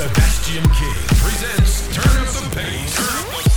Sebastian King presents Turn Up the Pace.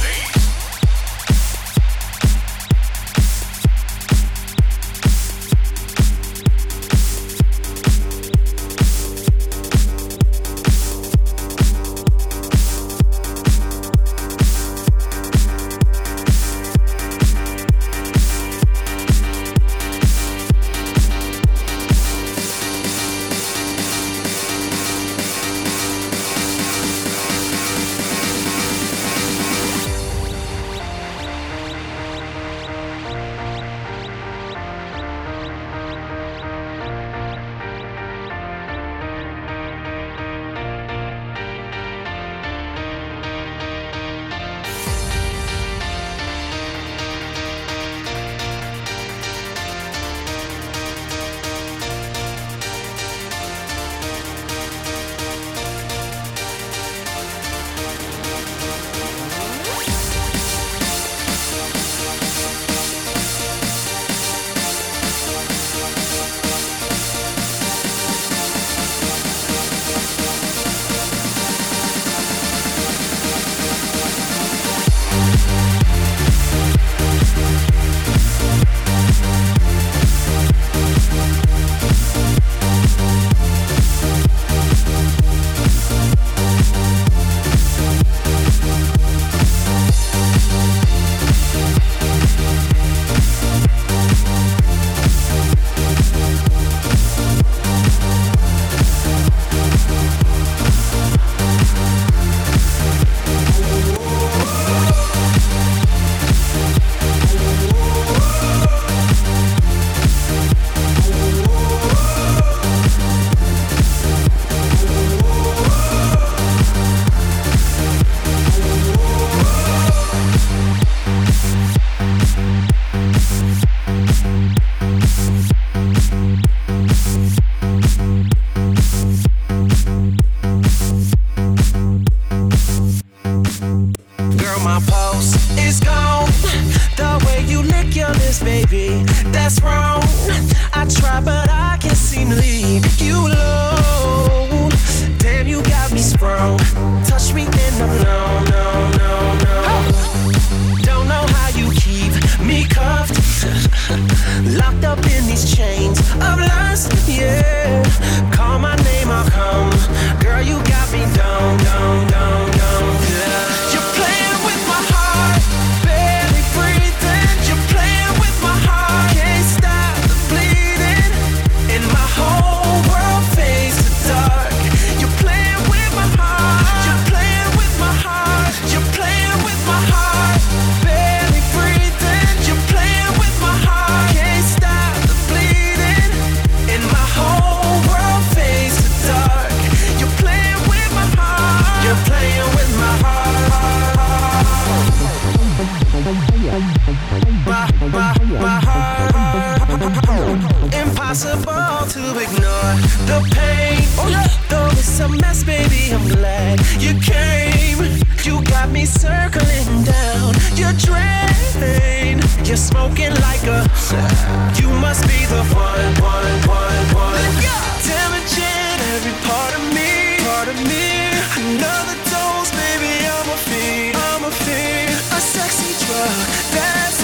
sexy drug. That's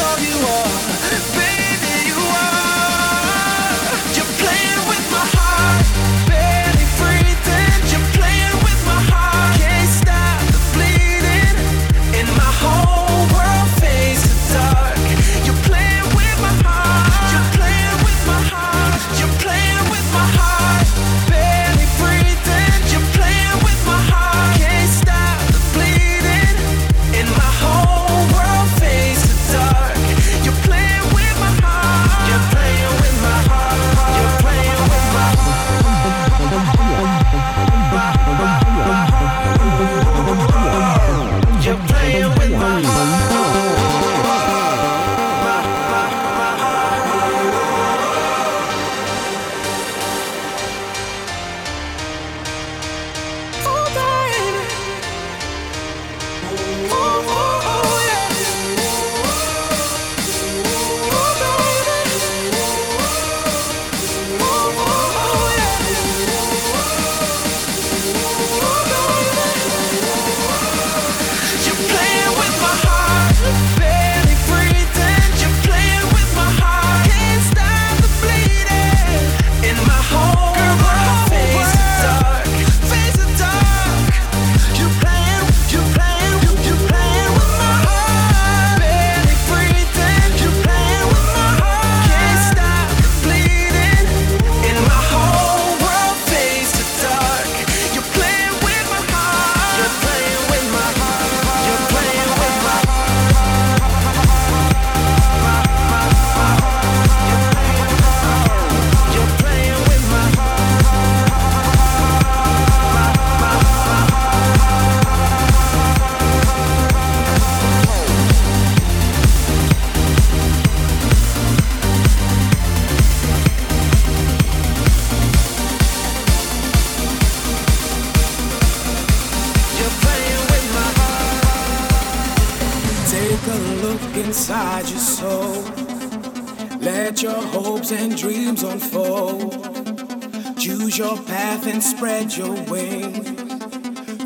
path and spread your wings.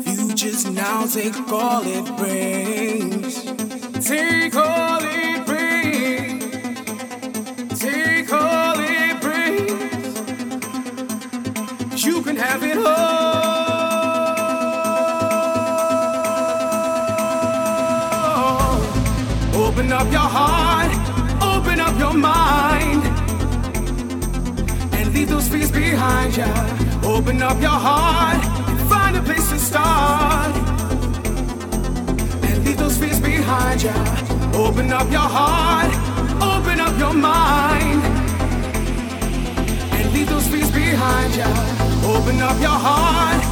Futures now take all it brings. Take all it brings. Take all it brings. You can have it all. Open up your heart, open up your mind, and leave those fears behind ya. Open up your heart and find a place to start, and leave those fears behind ya. Open up your heart, open up your mind, and leave those fears behind ya. Open up your heart,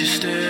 you stare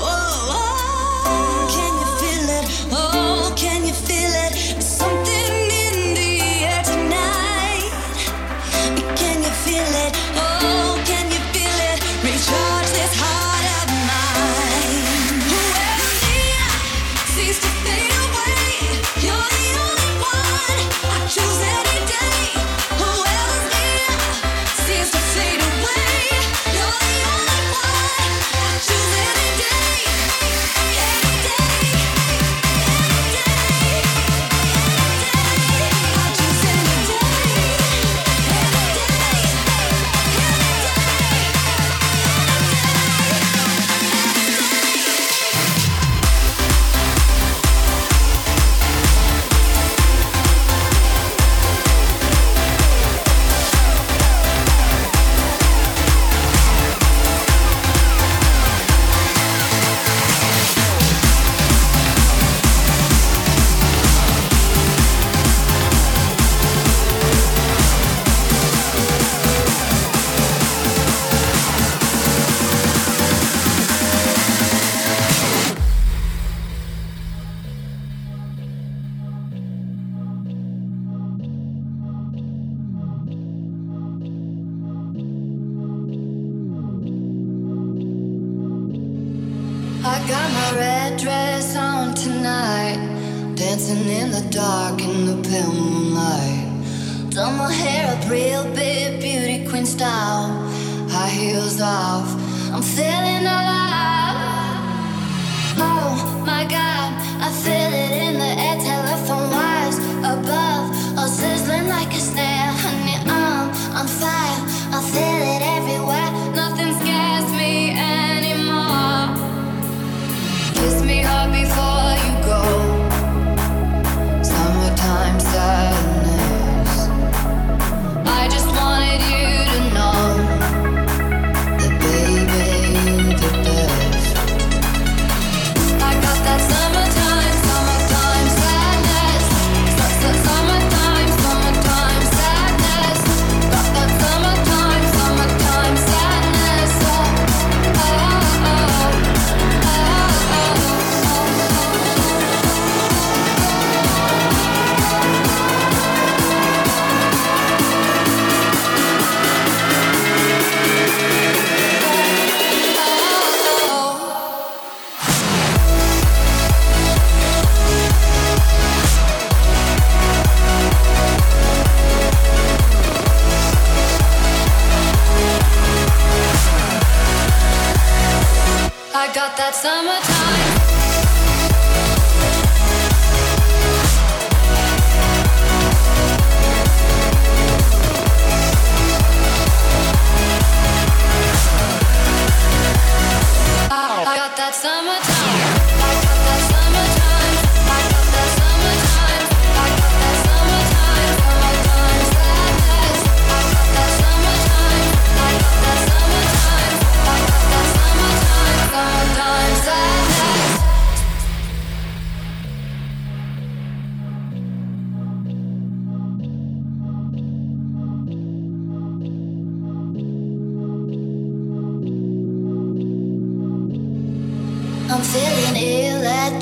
down, high heels off. I'm feeling alive. Oh my god, I feel it in the air. I got that summertime.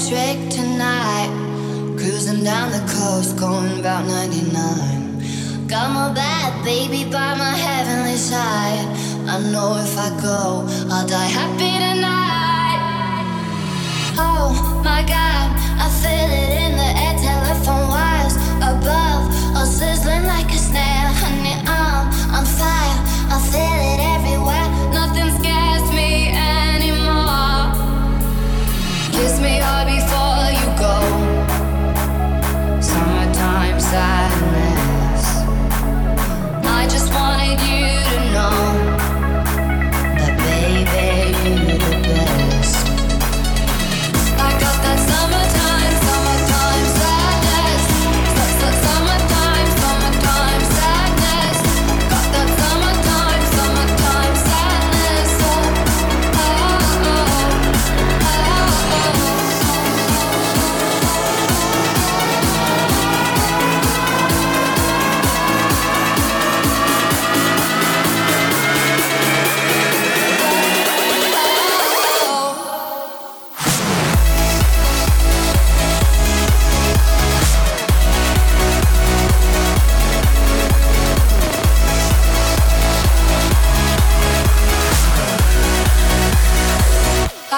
Trick tonight. Cruising down the coast, going about 99. Got my bad baby by my heavenly side. I know if I go, I'll die happy tonight. Oh my god, I feel it in the air.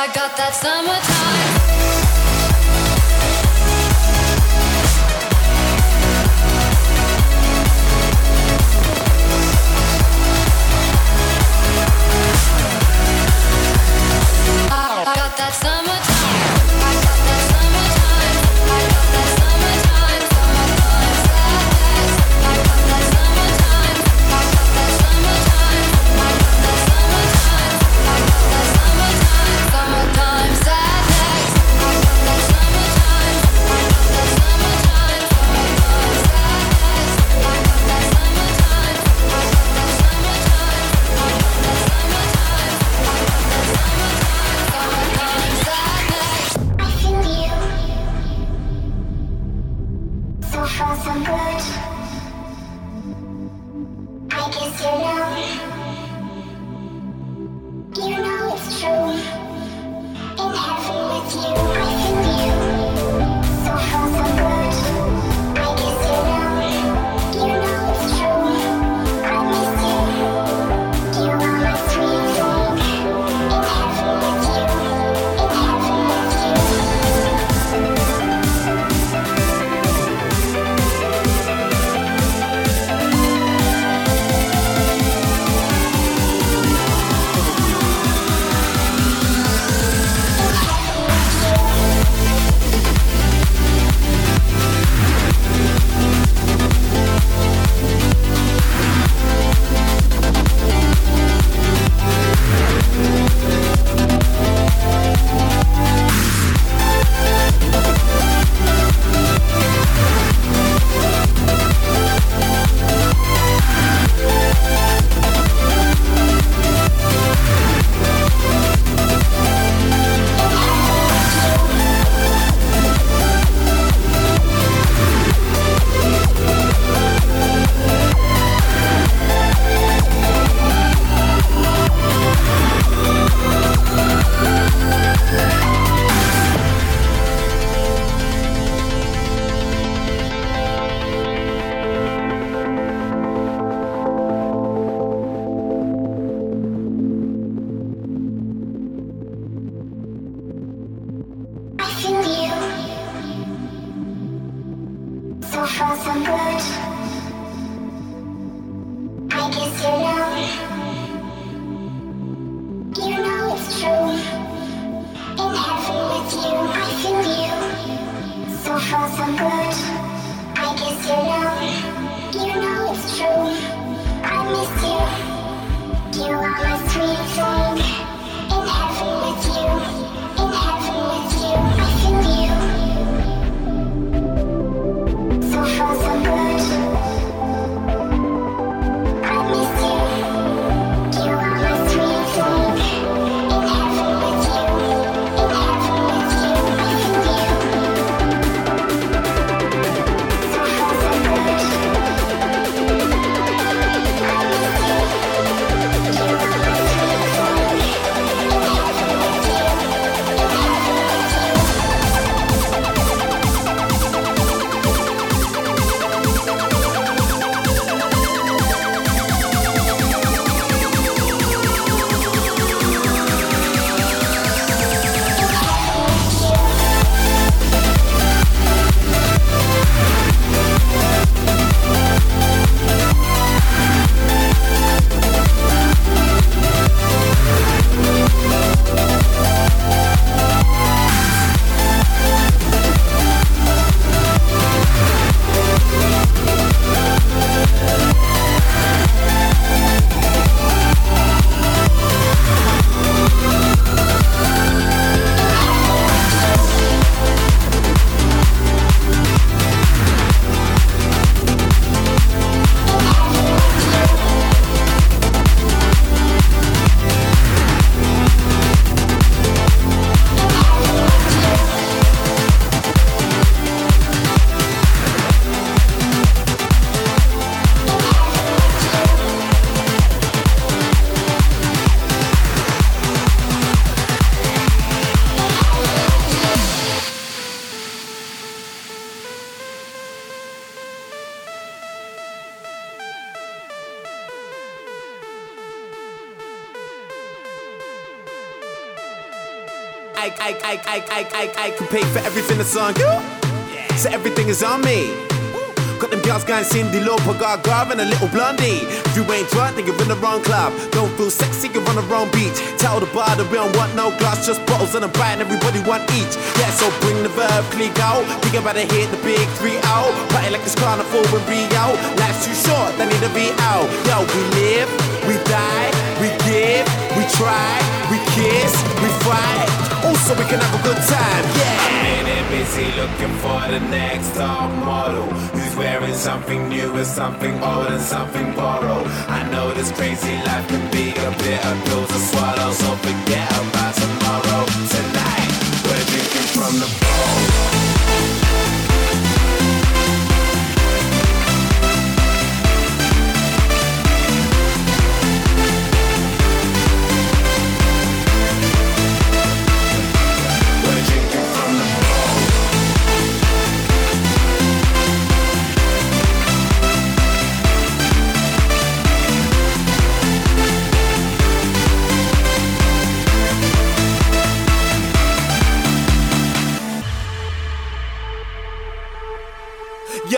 I got that summer. Pay for everything that's on you. So everything is on me. Got them girls going Cyndi Lauper, Gaga, and a little blondie. If you ain't drunk, then you're in the wrong club. Don't feel sexy, you're on the wrong beach. Tell the bar that we don't want no glass, just bottles and a bite, and everybody want each. Yeah, so bring the verb, click out. Think about to hit the big three out. Party like it's carnival in Rio. Life's too short, they need to be out. Yo, we live, we die, we give, we try, we kiss, we fight. Also, we can have a good time. Yeah. In it busy looking for the next top model who's wearing something new and something old and something borrowed. I know this crazy life can be a bit of pills to swallow, so forget about tomorrow. Tonight, we're drinking from the bowl.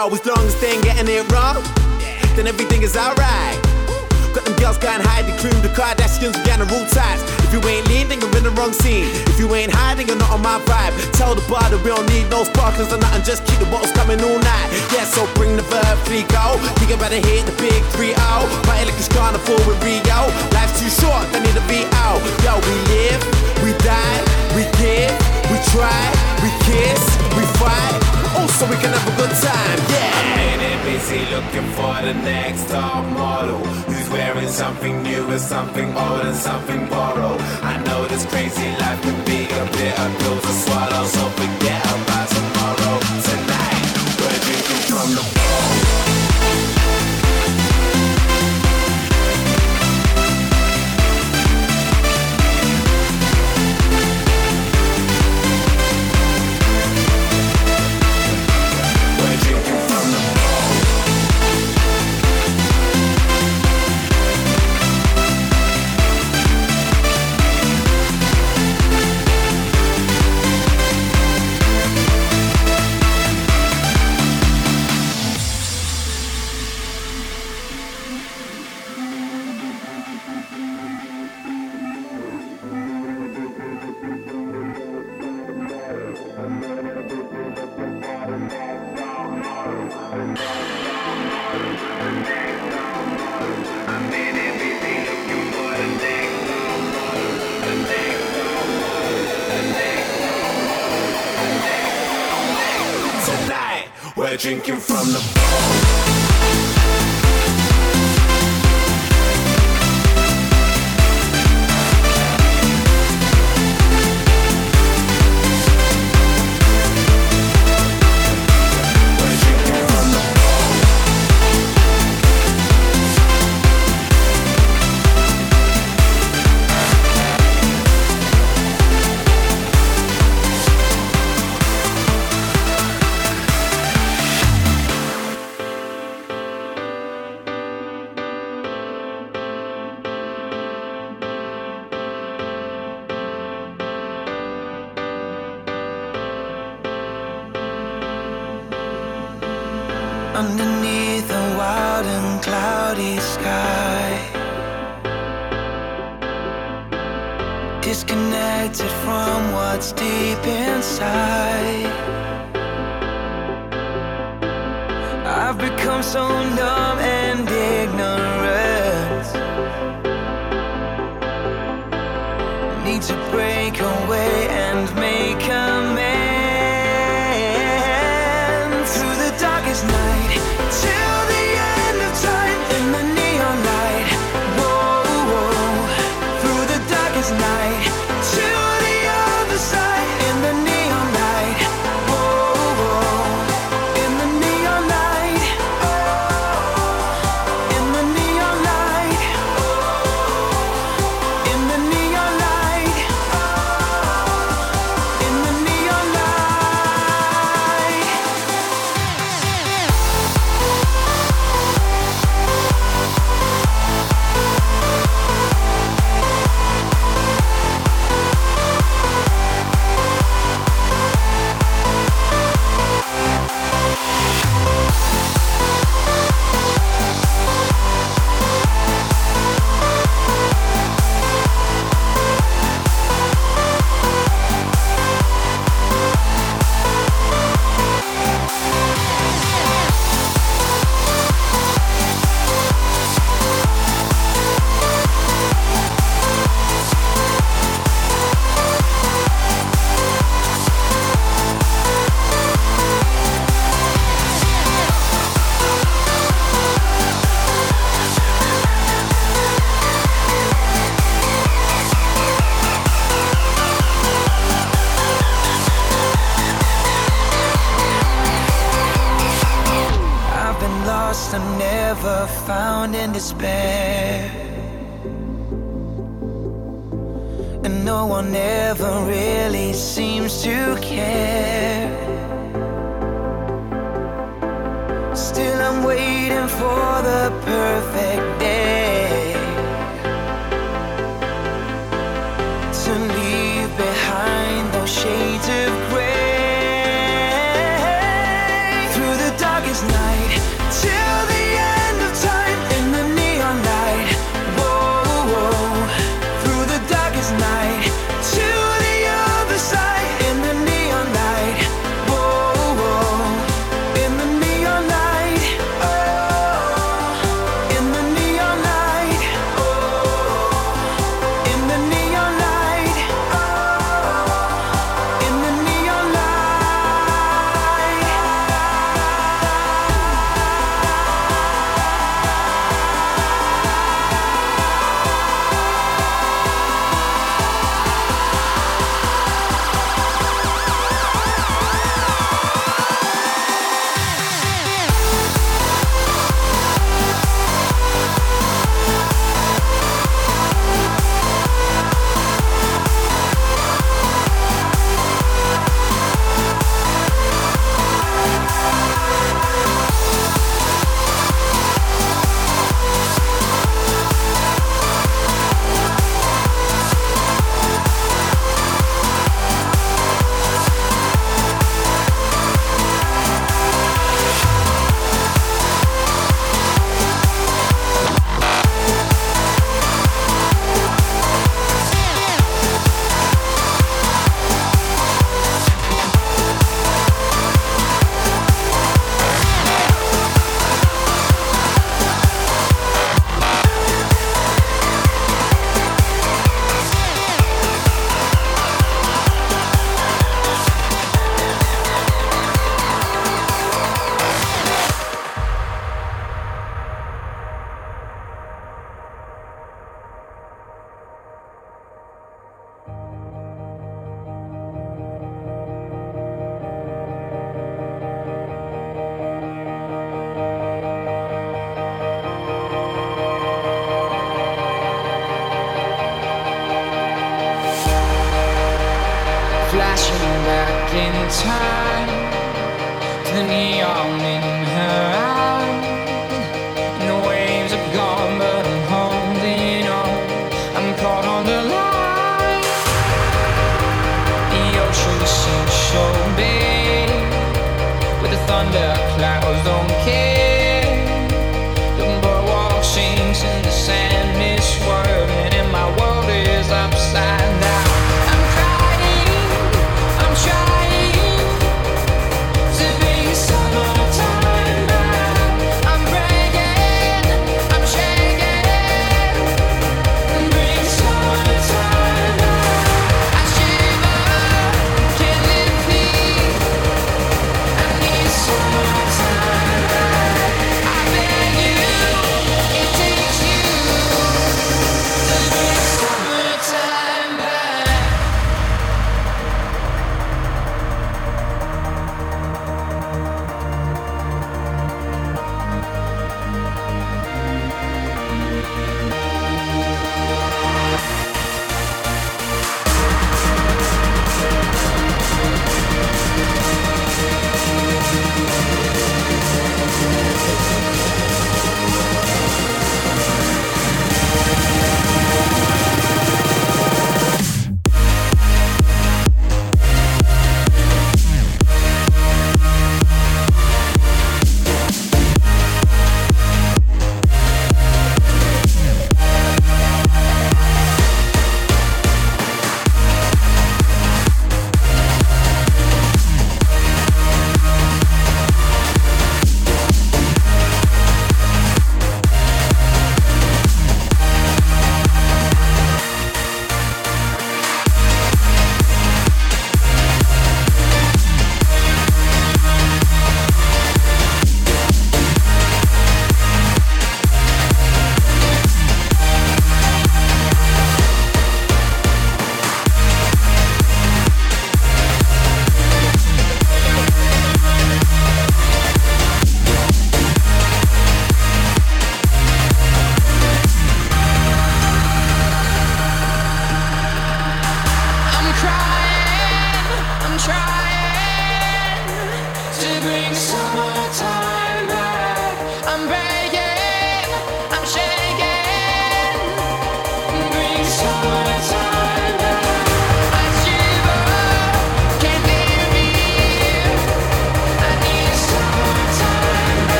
Yo, as long as they ain't getting it wrong, then everything is alright. Got them girls going hide the cream, the Kardashians, we got the rule ties. If you ain't lean, then you're in the wrong scene. If you ain't hiding, you're not on my vibe. Tell the bar that we don't need no sparklers or nothing, just keep the bottles coming all night. Yeah, so bring the verb, three go. Think about to hit the big three out. Party like it's carnival in Rio. Life's too short, they need to be out. Yo, we live, we die, we give, we try, we kiss, we fight. Also, we can have a good time, yeah. In it busy looking for the next top model who's wearing something new and something old and something borrowed. I know this crazy life can be a bit of pills to swallow, so forget Tonight, we're drinking from the bowl. The neon in her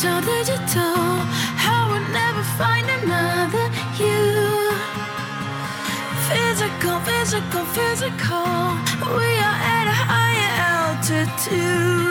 digital, digital. I would never find another you. Physical, physical, physical. We are at a higher altitude.